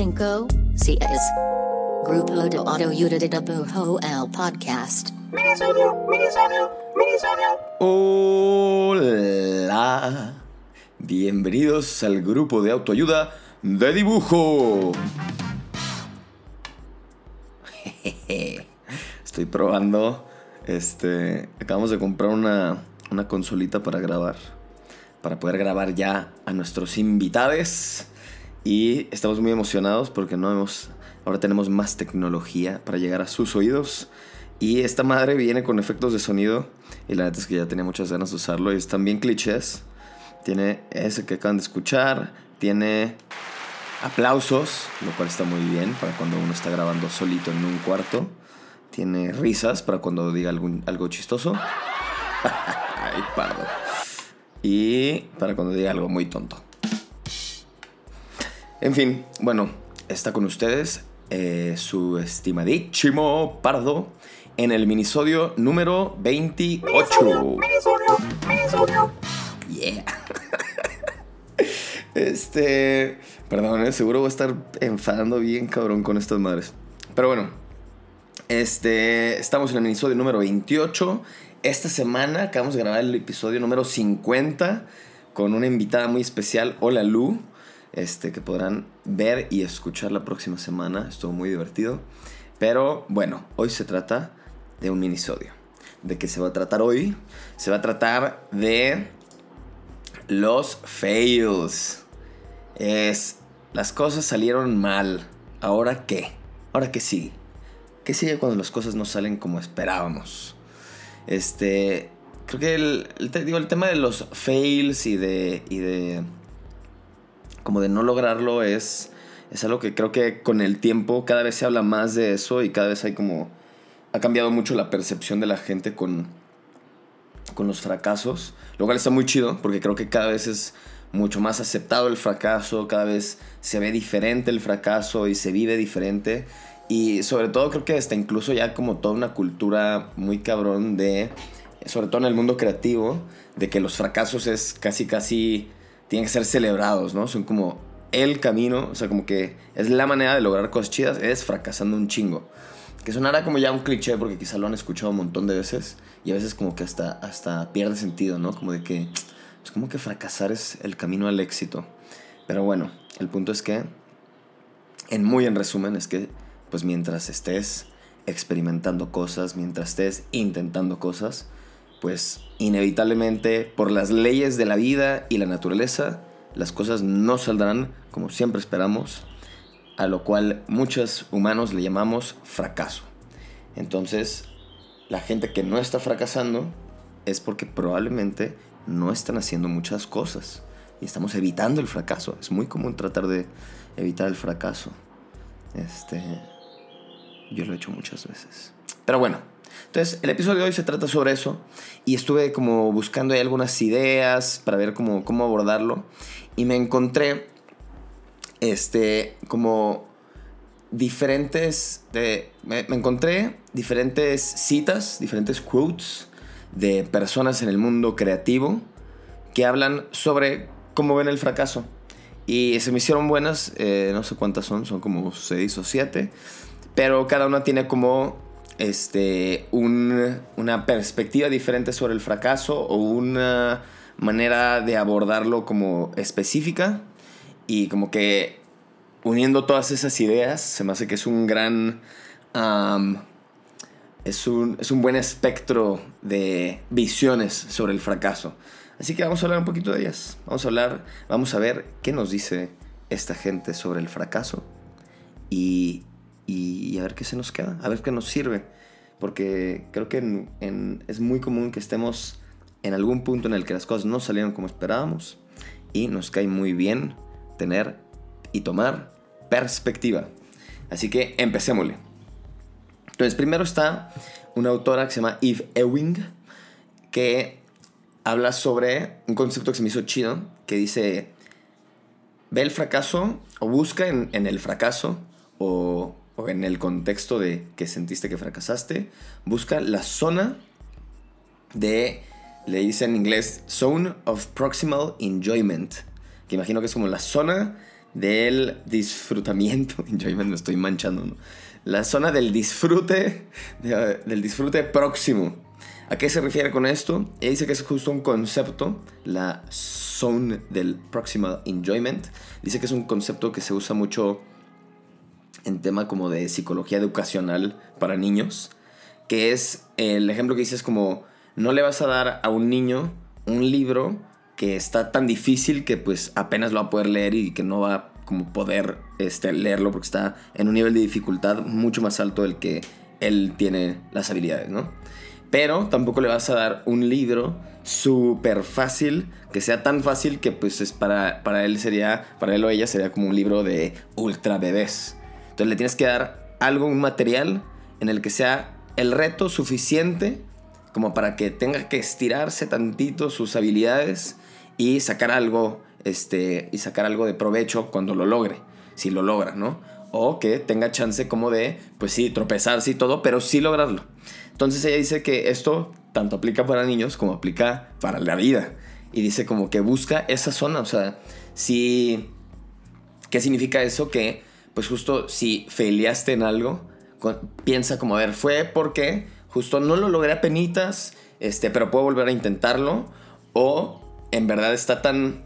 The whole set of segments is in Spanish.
cinco, seis. Grupo de Autoayuda de Dibujo el podcast. Hola. Bienvenidos al grupo de autoayuda de dibujo. Estoy probando. Este. Acabamos de comprar una, una consolita para grabar. Para poder grabar ya a nuestros invitados. Y estamos muy emocionados porque no hemos. Ahora tenemos más tecnología para llegar a sus oídos. Y esta madre viene con efectos de sonido. Y la neta es que ya tenía muchas ganas de usarlo. Y están bien clichés. Tiene ese que acaban de escuchar. Tiene aplausos, lo cual está muy bien para cuando uno está grabando solito en un cuarto. Tiene risas para cuando diga algo chistoso. Ay. Y para cuando diga algo muy tonto. En fin, bueno, está con ustedes eh, su estimadísimo Pardo en el minisodio número 28. Yeah. Este. Perdón, eh, seguro voy a estar enfadando bien cabrón con estas madres. Pero bueno. Este. Estamos en el episodio número 28. Esta semana acabamos de grabar el episodio número 50. Con una invitada muy especial. Hola Lu. Este, que podrán ver y escuchar la próxima semana. Estuvo muy divertido. Pero bueno, hoy se trata de un minisodio. ¿De qué se va a tratar hoy? Se va a tratar de los fails. Es, las cosas salieron mal. ¿Ahora qué? ¿Ahora qué sigue? ¿Qué sigue cuando las cosas no salen como esperábamos? Este, creo que el, el, digo, el tema de los fails y de, y de, como de no lograrlo es, es algo que creo que con el tiempo cada vez se habla más de eso y cada vez hay como, ha cambiado mucho la percepción de la gente con, con los fracasos, lo cual está muy chido porque creo que cada vez es mucho más aceptado el fracaso, cada vez se ve diferente el fracaso y se vive diferente. Y sobre todo creo que está incluso ya como toda una cultura muy cabrón de, sobre todo en el mundo creativo, de que los fracasos es casi casi, tienen que ser celebrados, ¿no? Son como el camino, o sea, como que es la manera de lograr cosas chidas, es fracasando un chingo. Que sonará como ya un cliché porque quizá lo han escuchado un montón de veces y a veces como que hasta, hasta pierde sentido, ¿no? Como de que es como que fracasar es el camino al éxito. Pero bueno, el punto es que, en muy en resumen, es que pues mientras estés experimentando cosas, mientras estés intentando cosas, pues inevitablemente por las leyes de la vida y la naturaleza, las cosas no saldrán como siempre esperamos, a lo cual muchos humanos le llamamos fracaso. Entonces, la gente que no está fracasando es porque probablemente no están haciendo muchas cosas y estamos evitando el fracaso. Es muy común tratar de evitar el fracaso. Este, yo lo he hecho muchas veces. Pero bueno, entonces el episodio de hoy se trata sobre eso y estuve como buscando algunas ideas para ver cómo, cómo abordarlo y me encontré este como diferentes me encontré diferentes citas, diferentes quotes de personas en el mundo creativo que hablan sobre cómo ven el fracaso. Y se me hicieron buenas, eh, no sé cuántas son, son como seis o siete, pero cada una tiene como este, un, una perspectiva diferente sobre el fracaso o una manera de abordarlo como específica y como que uniendo todas esas ideas se me hace que es un gran es un, es un buen espectro de visiones sobre el fracaso. Así que vamos a hablar un poquito de ellas. Vamos a hablar, vamos a ver qué nos dice esta gente sobre el fracaso y, y, a ver qué se nos queda, a ver qué nos sirve. Porque creo que en, es muy común que estemos en algún punto en el que las cosas no salieron como esperábamos y nos cae muy bien tener y tomar perspectiva. Así que empecémosle. Entonces, primero está una autora que se llama Eve Ewing, que habla sobre un concepto que se me hizo chido, que dice, ve el fracaso o busca en, el fracaso o, o, en el contexto de que sentiste que fracasaste, busca la zona de, le dice en inglés, zone of proximal enjoyment, que imagino que es como la zona del disfrutamiento, enjoyment me estoy manchando. La zona del disfrute, del disfrute próximo. ¿A qué se refiere con esto? Ella dice que es justo un concepto, la zone del proximal enjoyment. Dice que es un concepto que se usa mucho en tema como de psicología educacional para niños, que es el ejemplo que dice es como no le vas a dar a un niño un libro que está tan difícil que pues apenas lo va a poder leer y que no va a como poder este, leerlo porque está en un nivel de dificultad mucho más alto del que él tiene las habilidades, ¿no? Pero tampoco le vas a dar un libro súper fácil, que sea tan fácil que pues es para, para él sería, para él o ella sería como un libro de ultra bebés. Entonces le tienes que dar algo, un material en el que sea el reto suficiente como para que tenga que estirarse tantito sus habilidades y sacar algo, este, y sacar algo de provecho cuando lo logre, si lo logra, ¿no? O que tenga chance como de, pues sí, tropezarse y todo, pero sí lograrlo. Entonces ella dice que esto tanto aplica para niños como aplica para la vida. Y dice como que busca esa zona, o sea, si... ¿Qué significa eso? Que, pues justo si faileaste en algo, piensa como, a ver, fue porque justo no lo logré a penitas, este, pero puedo volver a intentarlo. O en verdad está tan...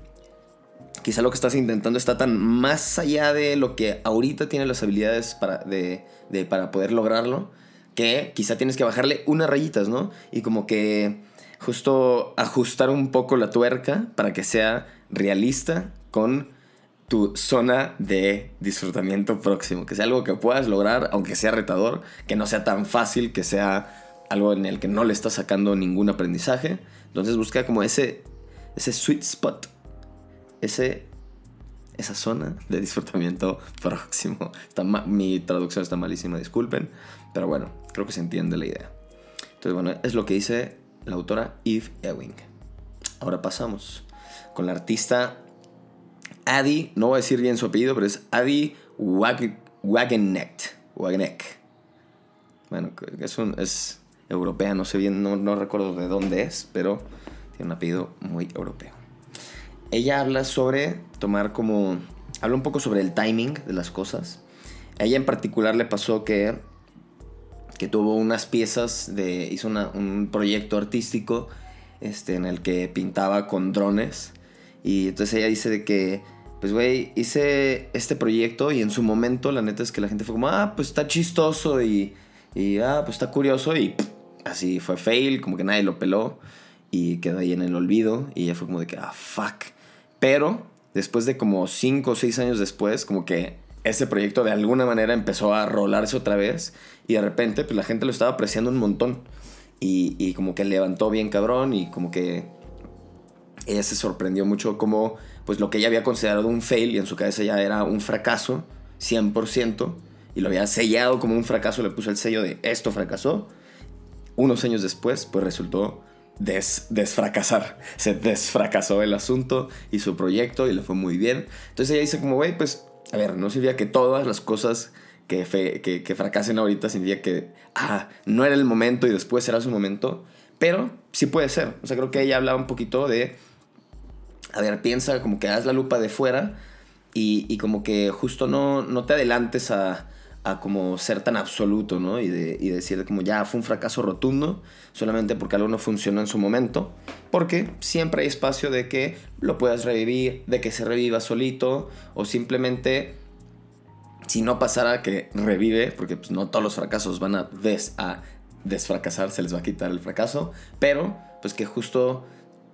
Quizá lo que estás intentando está tan más allá de lo que ahorita tiene las habilidades para, de, para poder lograrlo, que quizá tienes que bajarle unas rayitas, ¿no? Y como que justo ajustar un poco la tuerca para que sea realista con tu zona de disfrutamiento próximo, que sea algo que puedas lograr, aunque sea retador, que no sea tan fácil, que sea algo en el que no le estás sacando ningún aprendizaje. Entonces busca como ese, ese sweet spot, ese, esa zona de disfrutamiento próximo. Está mi traducción está malísima, disculpen, pero bueno, creo que se entiende la idea. Entonces bueno, es lo que dice la autora Eve Ewing. Ahora pasamos con la artista Adi, no voy a decir bien su apellido, pero es Adi Wageneck. Wageneck. Bueno, es, europea, no sé bien, no, no recuerdo de dónde es, pero tiene un apellido muy europeo. Ella habla sobre tomar como... Habla un poco sobre el timing de las cosas. A ella en particular le pasó que, que tuvo unas piezas de... Hizo un proyecto artístico este, en el que pintaba con drones. Y entonces ella dice de que pues güey, hice este proyecto y en su momento la neta es que la gente fue como, ah, pues está chistoso y, y ah, pues está curioso y así fue fail, como que nadie lo peló y quedó ahí en el olvido y ya fue como de que, ah, fuck. Pero después de como 5 o 6 años después, como que ese proyecto de alguna manera empezó a rolarse otra vez y de repente pues la gente lo estaba apreciando un montón y, y como que levantó bien cabrón y como que ella se sorprendió mucho como pues lo que ella había considerado un fail y en su cabeza ya era un fracaso 100% y lo había sellado como un fracaso, le puso el sello de esto fracasó. Unos años después pues resultó des, desfracasar. Se desfracasó el asunto y su proyecto y le fue muy bien. Entonces ella dice como, güey, pues, a ver, no significa que todas las cosas que, que, que, fracasen ahorita significa que, ah, no era el momento y después será su momento. Pero sí puede ser. O sea, creo que ella hablaba un poquito de a ver, piensa como que haz la lupa de fuera y, como que justo no, no te adelantes a, como ser tan absoluto, ¿no? Y, de, y decir como ya fue un fracaso rotundo solamente porque algo no funcionó en su momento, porque siempre hay espacio de que lo puedas revivir, de que se reviva solito o simplemente si no pasara que revive, porque pues, no todos los fracasos van a, des, a desfracasar, se les va a quitar el fracaso, pero pues que justo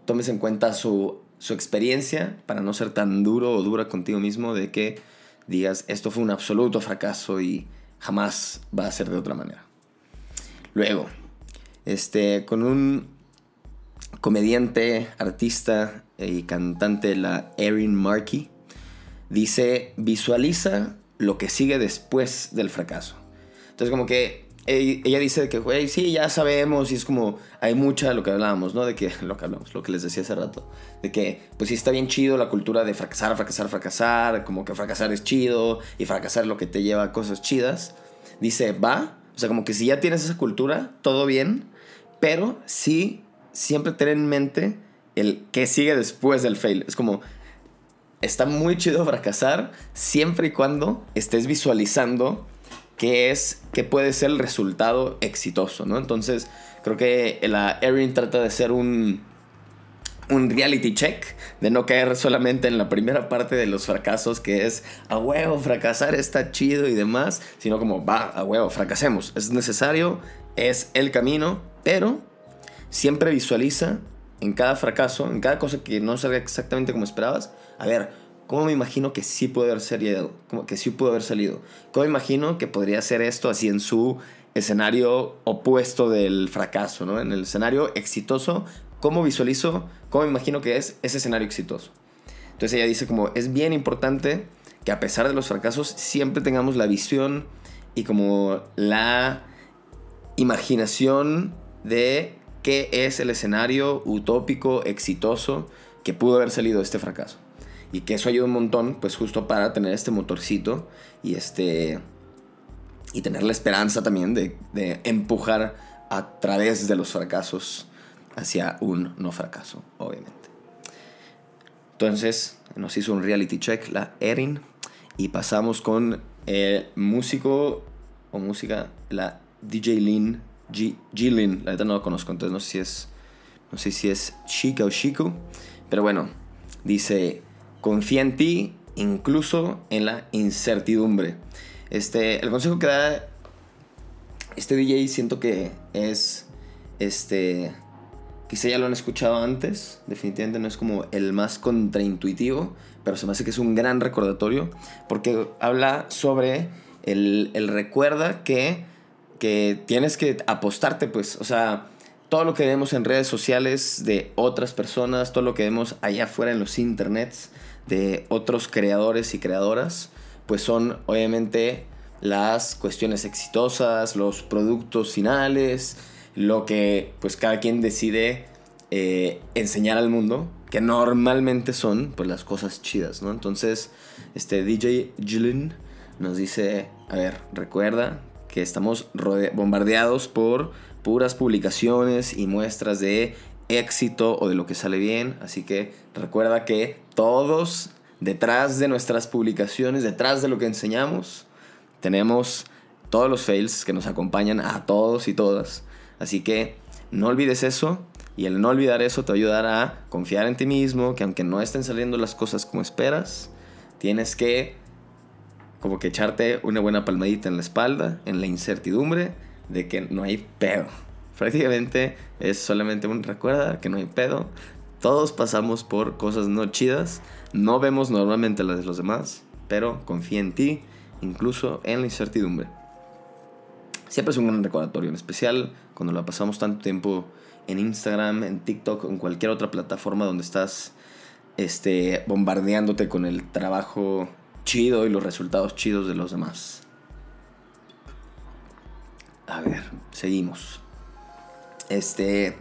tomes en cuenta su su experiencia para no ser tan duro o dura contigo mismo de que digas esto fue un absoluto fracaso y jamás va a ser de otra manera. Luego, este, con un comediante, artista y cantante, la Erin Markey, dice, visualiza lo que sigue después del fracaso. Entonces como que ella dice que, güey, sí, ya sabemos y es como, hay mucha lo que hablábamos, ¿no? De que, lo que hablamos, lo que les decía hace rato, de que, pues sí está bien chido la cultura de fracasar, fracasar, fracasar, como que fracasar es chido y fracasar lo que te lleva a cosas chidas. Dice, va, o sea, como que si ya tienes esa cultura, todo bien, pero sí, siempre tener en mente el que sigue después del fail. Es como, está muy chido fracasar siempre y cuando estés visualizando qué es, qué puede ser el resultado exitoso, ¿no? Entonces, creo que la Erin trata de ser un, un reality check, de no caer solamente en la primera parte de los fracasos, que es a huevo, fracasar está chido y demás, sino como va, a huevo, fracasemos, es necesario, es el camino, pero siempre visualiza en cada fracaso, en cada cosa que no salga exactamente como esperabas, a ver, ¿cómo me imagino que sí puede haber salido? que sí pudo haber salido? ¿Cómo me imagino que podría ser esto así en su escenario opuesto del fracaso, ¿no? En el escenario exitoso, ¿cómo visualizo, cómo me imagino que es ese escenario exitoso? Entonces ella dice como, es bien importante que a pesar de los fracasos siempre tengamos la visión y como la imaginación de qué es el escenario utópico, exitoso que pudo haber salido este fracaso. Y que eso ayuda un montón, pues justo para tener este motorcito y este... Y tener la esperanza también de, empujar a través de los fracasos hacia un no fracaso, obviamente. Entonces nos hizo un reality check la Erin y pasamos con el músico o música, la DJ Lin G Lin, la verdad no lo conozco, entonces no sé si es, no sé si es chica o chico, pero bueno, dice, confía en ti, incluso en la incertidumbre. Este, el consejo que da este DJ siento que es, este, quizá ya lo han escuchado antes, definitivamente no es como el más contraintuitivo, pero se me hace que es un gran recordatorio, porque habla sobre el, el recuerda que que tienes que apostarte, pues, o sea, todo lo que vemos en redes sociales de otras personas, todo lo que vemos allá afuera en los internets de otros creadores y creadoras, pues son obviamente las cuestiones exitosas, los productos finales, lo que pues cada quien decide eh, enseñar al mundo, que normalmente son pues las cosas chidas, ¿no? Entonces, este DJ Jilin nos dice, a ver, recuerda que estamos bombardeados por puras publicaciones y muestras de éxito o de lo que sale bien. Así que recuerda que todos detrás de nuestras publicaciones, detrás de lo que enseñamos, tenemos todos los fails que nos acompañan a todos y todas. Así que no olvides eso y el no olvidar eso te ayudará a confiar en ti mismo, que aunque no estén saliendo las cosas como esperas, tienes que como que echarte una buena palmadita en la espalda, en la incertidumbre de que no hay pedo. Prácticamente es solamente un recuerda que no hay pedo. Todos pasamos por cosas no chidas, no vemos normalmente las de los demás, pero confía en ti, incluso en la incertidumbre. Siempre es un gran recordatorio, en especial cuando la pasamos tanto tiempo en Instagram, en TikTok, en cualquier otra plataforma donde estás este, bombardeándote con el trabajo chido y los resultados chidos de los demás. A ver, seguimos. Este.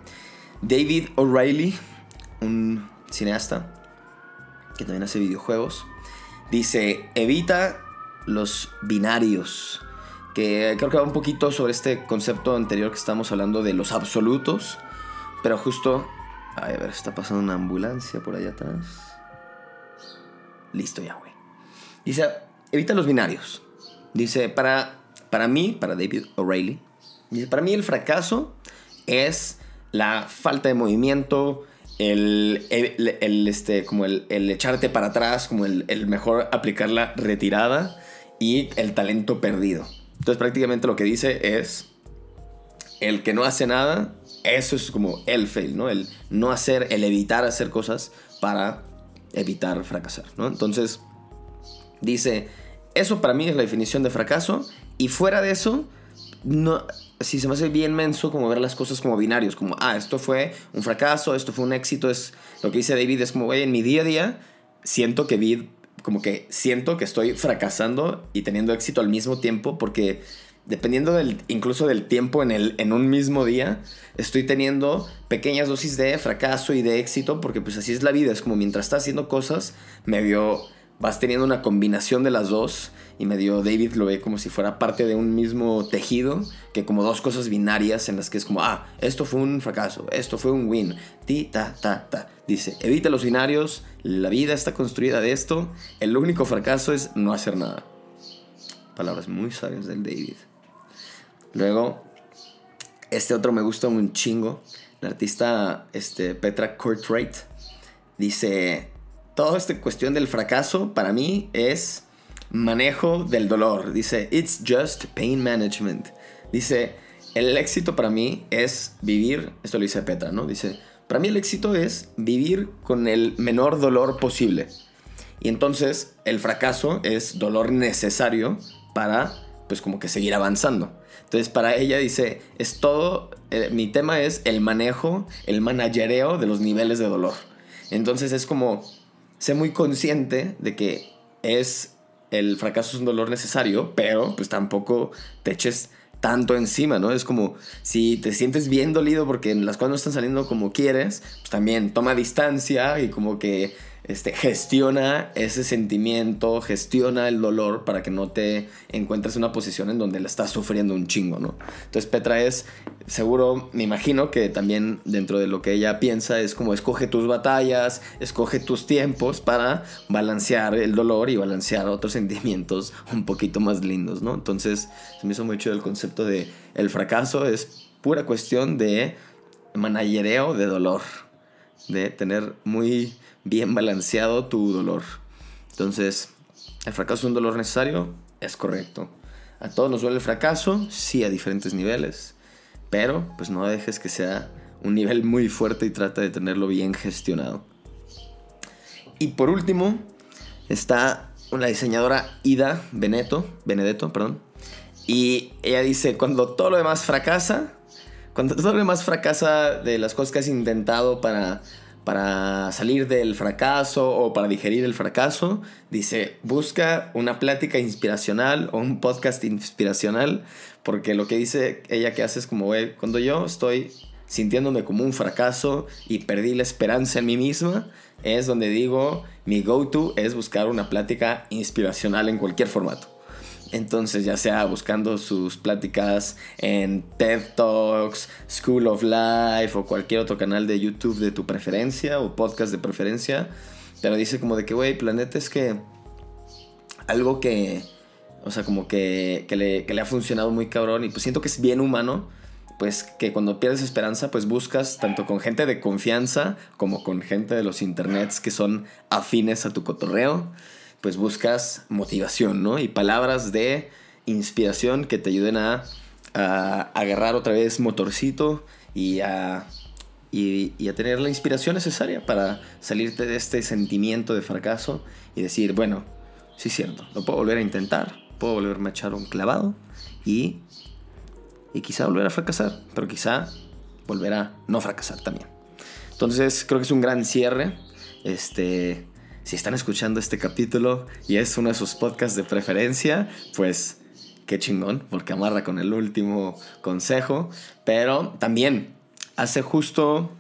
David O'Reilly, un cineasta que también hace videojuegos, dice: Evita los binarios. Que creo que va un poquito sobre este concepto anterior que estamos hablando de los absolutos. Pero justo. A ver, está pasando una ambulancia por allá atrás. Listo ya, güey. Dice, evita los binarios. Dice, para, para mí, para David O'Reilly, dice, para mí el fracaso es la falta de movimiento, el, el, este, como el, echarte para atrás, como el, el, mejor aplicar la retirada y el talento perdido. Entonces prácticamente lo que dice es, el que no hace nada, eso es como el fail, ¿no? El no hacer, el evitar hacer cosas para evitar fracasar, ¿no? Entonces, Dice, eso para mí es la definición de fracaso y fuera de eso, no, si se me hace bien menso como ver las cosas como binarios, como, ah, esto fue un fracaso, esto fue un éxito, es lo que dice David, es como, güey, en mi día a día siento que vi, como que siento que estoy fracasando y teniendo éxito al mismo tiempo porque dependiendo del, incluso del tiempo en, el, en un mismo día, estoy teniendo pequeñas dosis de fracaso y de éxito porque pues así es la vida, es como mientras estás haciendo cosas medio vas teniendo una combinación de las dos y medio David lo ve como si fuera parte de un mismo tejido, que como dos cosas binarias en las que es como, ah, esto fue un fracaso, esto fue un win, ti, ta, ta, ta. Dice, evita los binarios, la vida está construida de esto, el único fracaso es no hacer nada. Palabras muy sabias del David. Luego, este otro me gusta un chingo, la artista este, Petra Courtwright, dice, toda esta cuestión del fracaso para mí es manejo del dolor. Dice, it's just pain management. Dice, el éxito para mí es vivir, esto lo dice Petra, ¿no? Dice, para mí el éxito es vivir con el menor dolor posible. Y entonces el fracaso es dolor necesario para, pues como que seguir avanzando. Entonces para ella dice, es todo, eh, mi tema es el manejo, el managereo de los niveles de dolor. Entonces es como, sé muy consciente de que es el fracaso es un dolor necesario, pero pues tampoco te eches tanto encima, ¿no? Es como si te sientes bien dolido porque las cosas no están saliendo como quieres, pues también toma distancia y como que este, gestiona ese sentimiento, gestiona el dolor para que no te encuentres en una posición en donde la estás sufriendo un chingo, ¿no? Entonces Petra es, seguro, me imagino que también dentro de lo que ella piensa es como escoge tus batallas, escoge tus tiempos para balancear el dolor y balancear otros sentimientos un poquito más lindos, ¿no? Entonces se me hizo mucho el concepto de el fracaso es pura cuestión de managereo de dolor, de tener muy bien balanceado tu dolor. Entonces, ¿el fracaso es un dolor necesario? Es correcto. A todos nos duele el fracaso, sí, a diferentes niveles, pero pues no dejes que sea un nivel muy fuerte y trata de tenerlo bien gestionado. Y por último, está una diseñadora Ida Benedetto, perdón, y ella dice, cuando todo lo demás fracasa, cuando todo lo demás fracasa de las cosas que has intentado para para salir del fracaso o para digerir el fracaso, dice, busca una plática inspiracional o un podcast inspiracional, porque lo que dice ella que hace es como, cuando yo estoy sintiéndome como un fracaso y perdí la esperanza en mí misma, es donde digo, mi go-to es buscar una plática inspiracional en cualquier formato. Entonces, ya sea buscando sus pláticas en TED Talks, School of Life o cualquier otro canal de YouTube de tu preferencia o podcast de preferencia, pero dice como de que, güey, planeta es que algo que, o sea, como que, que, le, que le ha funcionado muy cabrón y pues siento que es bien humano pues que cuando pierdes esperanza, pues buscas tanto con gente de confianza como con gente de los internets que son afines a tu cotorreo pues buscas motivación, ¿no? Y palabras de inspiración que te ayuden a, agarrar otra vez motorcito y a, y, a tener la inspiración necesaria para salirte de este sentimiento de fracaso y decir, bueno, sí es cierto, lo puedo volver a intentar, puedo volverme a echar un clavado y, y quizá volver a fracasar, pero quizá volver a no fracasar también. Entonces creo que es un gran cierre. Este, si están escuchando este capítulo y es uno de sus podcasts de preferencia, pues qué chingón, porque amarra con el último consejo. Pero también hace justo,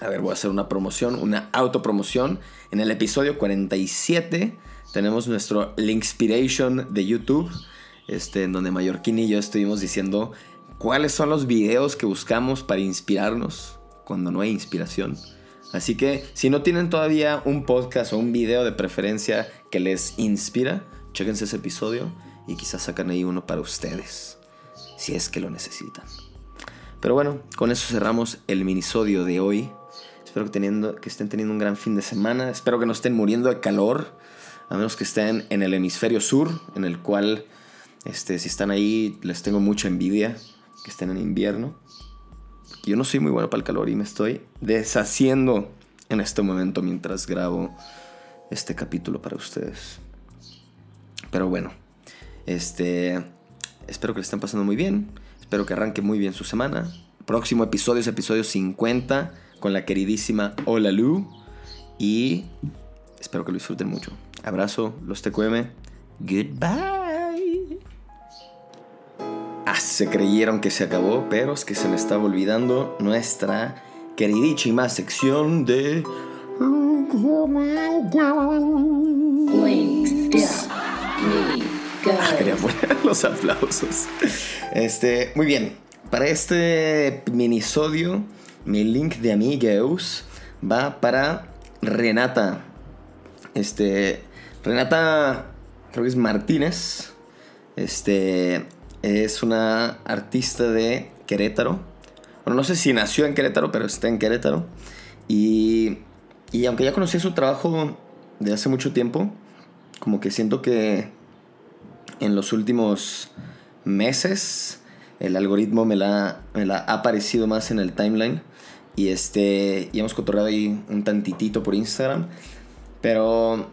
a ver, voy a hacer una promoción, una autopromoción. En el episodio 47 tenemos nuestro Linkspiration de YouTube, este, en donde Mallorquín y yo estuvimos diciendo cuáles son los videos que buscamos para inspirarnos cuando no hay inspiración Así que si no tienen todavía un podcast o un video de preferencia que les inspira, chequense ese episodio y quizás sacan ahí uno para ustedes, si es que lo necesitan. Pero bueno, con eso cerramos el minisodio de hoy. Espero que, que estén teniendo un gran fin de semana. Espero que no estén muriendo de calor, a menos que estén en el hemisferio sur, en el cual, este, si están ahí, les tengo mucha envidia que estén en invierno yo no soy muy bueno para el calor y me estoy deshaciendo en este momento mientras grabo este capítulo para ustedes. Pero bueno, este, espero que le estén pasando muy bien. Espero que arranque muy bien su semana. Próximo episodio es episodio 50 con la queridísima Hola Lu. Y espero que lo disfruten mucho. Abrazo, los TQM. Goodbye. Ah, se creyeron que se acabó, pero es que se me estaba olvidando nuestra queridísima sección de... Links, Quería poner los aplausos. Este, muy bien. Para este minisodio, mi link de amigos va para Renata. Este, Renata, creo que es Martínez. Este, es una artista de Querétaro. Bueno, no sé si nació en Querétaro, pero está en Querétaro. Y, y aunque ya conocí su trabajo de hace mucho tiempo, como que siento que en los últimos meses el algoritmo me la, me la ha aparecido más en el timeline. Y, este, y hemos cotorreado ahí un tantitito por Instagram. Pero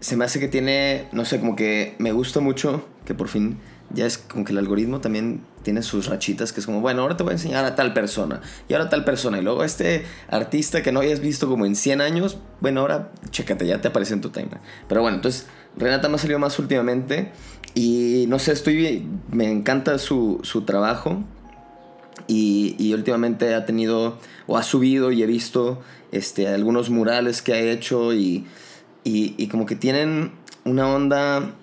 se me hace que tiene, no sé, como que me gusta mucho que por fin ya es como que el algoritmo también tiene sus rachitas que es como, bueno, ahora te voy a enseñar a tal persona y ahora a tal persona y luego este artista que no hayas visto como en 100 años, bueno, ahora chécate, ya te aparece en tu timeline. Pero bueno, entonces Renata me ha salido más últimamente y no sé, estoy, me encanta su, su trabajo y, y, últimamente ha tenido o ha subido y he visto este, algunos murales que ha hecho y, y como que tienen una onda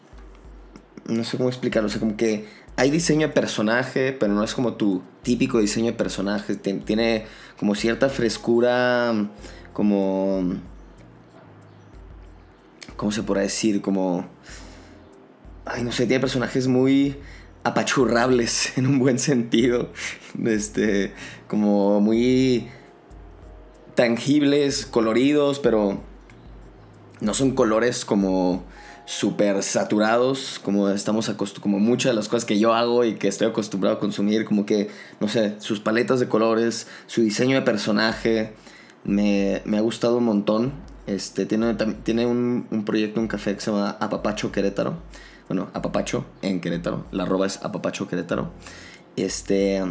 no sé cómo explicarlo, o sea, como que hay diseño de personaje, pero no es como tu típico diseño de personaje, tiene como cierta frescura, como... ¿Cómo se podrá decir? Como... Ay, no sé, tiene personajes muy apachurrables en un buen sentido. Este, como muy tangibles, coloridos, pero no son colores como súper saturados, como estamos como muchas de las cosas que yo hago y que estoy acostumbrado a consumir, como que, no sé, sus paletas de colores, su diseño de personaje, me, me ha gustado un montón. Este, tiene, tiene un, un, proyecto, un café que se llama Apapacho Querétaro. Bueno, Apapacho en Querétaro. La arroba es Apapacho Querétaro. Este,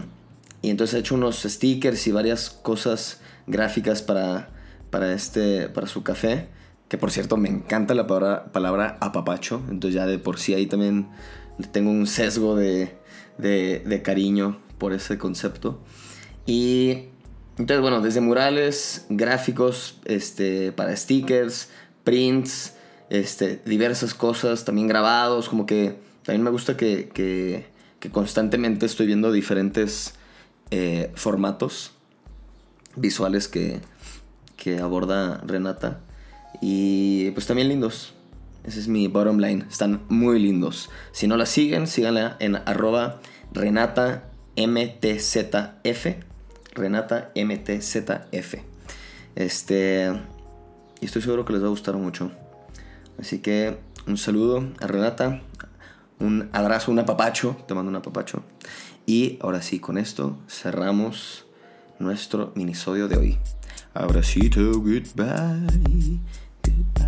y entonces he hecho unos stickers y varias cosas gráficas para, para, este, para su café. Que por cierto, me encanta la palabra, palabra apapacho. Entonces ya de por sí ahí también tengo un sesgo de, de, cariño por ese concepto. Y entonces, bueno, desde murales, gráficos, este, para stickers, prints, este, diversas cosas, también grabados, como que también me gusta que, que, que constantemente estoy viendo diferentes eh, formatos visuales que, que aborda Renata. Y pues también lindos. Ese es mi bottom line. Están muy lindos. Si no la siguen, síganla en arroba Renata MTZF. Renata MTZF. Este. Y estoy seguro que les va a gustar mucho. Así que un saludo a Renata. Un abrazo, un apapacho. Te mando un apapacho. Y ahora sí, con esto cerramos nuestro minisodio de hoy. Abracito, goodbye. Goodbye.